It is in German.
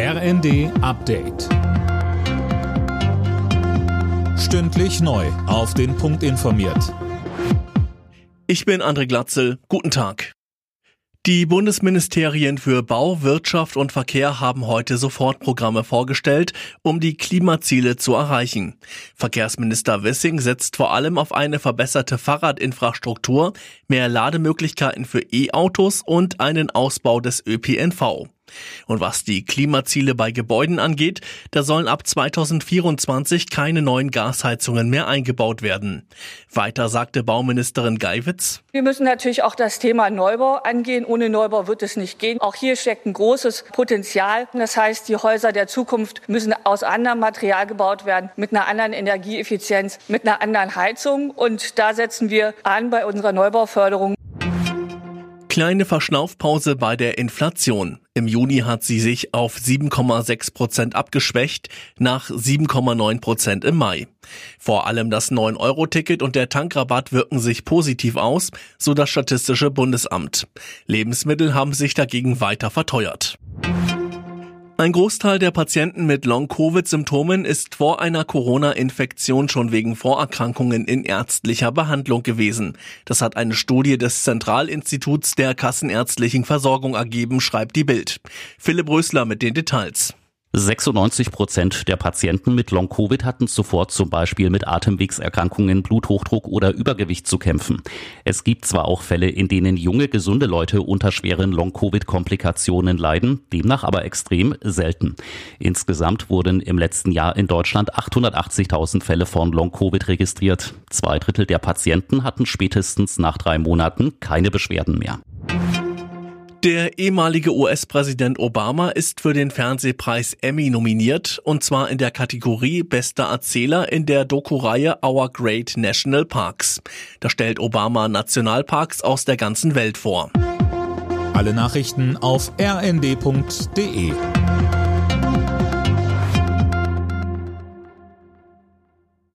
RND Update. Stündlich neu. Auf den Punkt informiert. Ich bin André Glatzel. Guten Tag. Die Bundesministerien für Bau, Wirtschaft und Verkehr haben heute Sofortprogramme vorgestellt, um die Klimaziele zu erreichen. Verkehrsminister Wissing setzt vor allem auf eine verbesserte Fahrradinfrastruktur, mehr Lademöglichkeiten für E-Autos und einen Ausbau des ÖPNV. Und was die Klimaziele bei Gebäuden angeht, da sollen ab 2024 keine neuen Gasheizungen mehr eingebaut werden. Weiter sagte Bauministerin Geiwitz. Wir müssen natürlich auch das Thema Neubau angehen. Ohne Neubau wird es nicht gehen. Auch hier steckt ein großes Potenzial. Das heißt, die Häuser der Zukunft müssen aus anderem Material gebaut werden, mit einer anderen Energieeffizienz, mit einer anderen Heizung. Und da setzen wir an bei unserer Neubauförderung. Kleine Verschnaufpause bei der Inflation. Im Juni hat sie sich auf 7,6 Prozent abgeschwächt, nach 7,9 Prozent im Mai. Vor allem das 9-Euro-Ticket und der Tankrabatt wirken sich positiv aus, so das Statistische Bundesamt. Lebensmittel haben sich dagegen weiter verteuert. Ein Großteil der Patienten mit Long-Covid-Symptomen ist vor einer Corona-Infektion schon wegen Vorerkrankungen in ärztlicher Behandlung gewesen. Das hat eine Studie des Zentralinstituts der kassenärztlichen Versorgung ergeben, schreibt die Bild. Philipp Rösler mit den Details. 96 Prozent der Patienten mit Long-Covid hatten zuvor zum Beispiel mit Atemwegserkrankungen, Bluthochdruck oder Übergewicht zu kämpfen. Es gibt zwar auch Fälle, in denen junge, gesunde Leute unter schweren Long-Covid-Komplikationen leiden, demnach aber extrem selten. Insgesamt wurden im letzten Jahr in Deutschland 880.000 Fälle von Long-Covid registriert. Zwei Drittel der Patienten hatten spätestens nach drei Monaten keine Beschwerden mehr. Der ehemalige US-Präsident Obama ist für den Fernsehpreis Emmy nominiert, und zwar in der Kategorie Bester Erzähler in der Doku-Reihe Our Great National Parks. Da stellt Obama Nationalparks aus der ganzen Welt vor. Alle Nachrichten auf rnd.de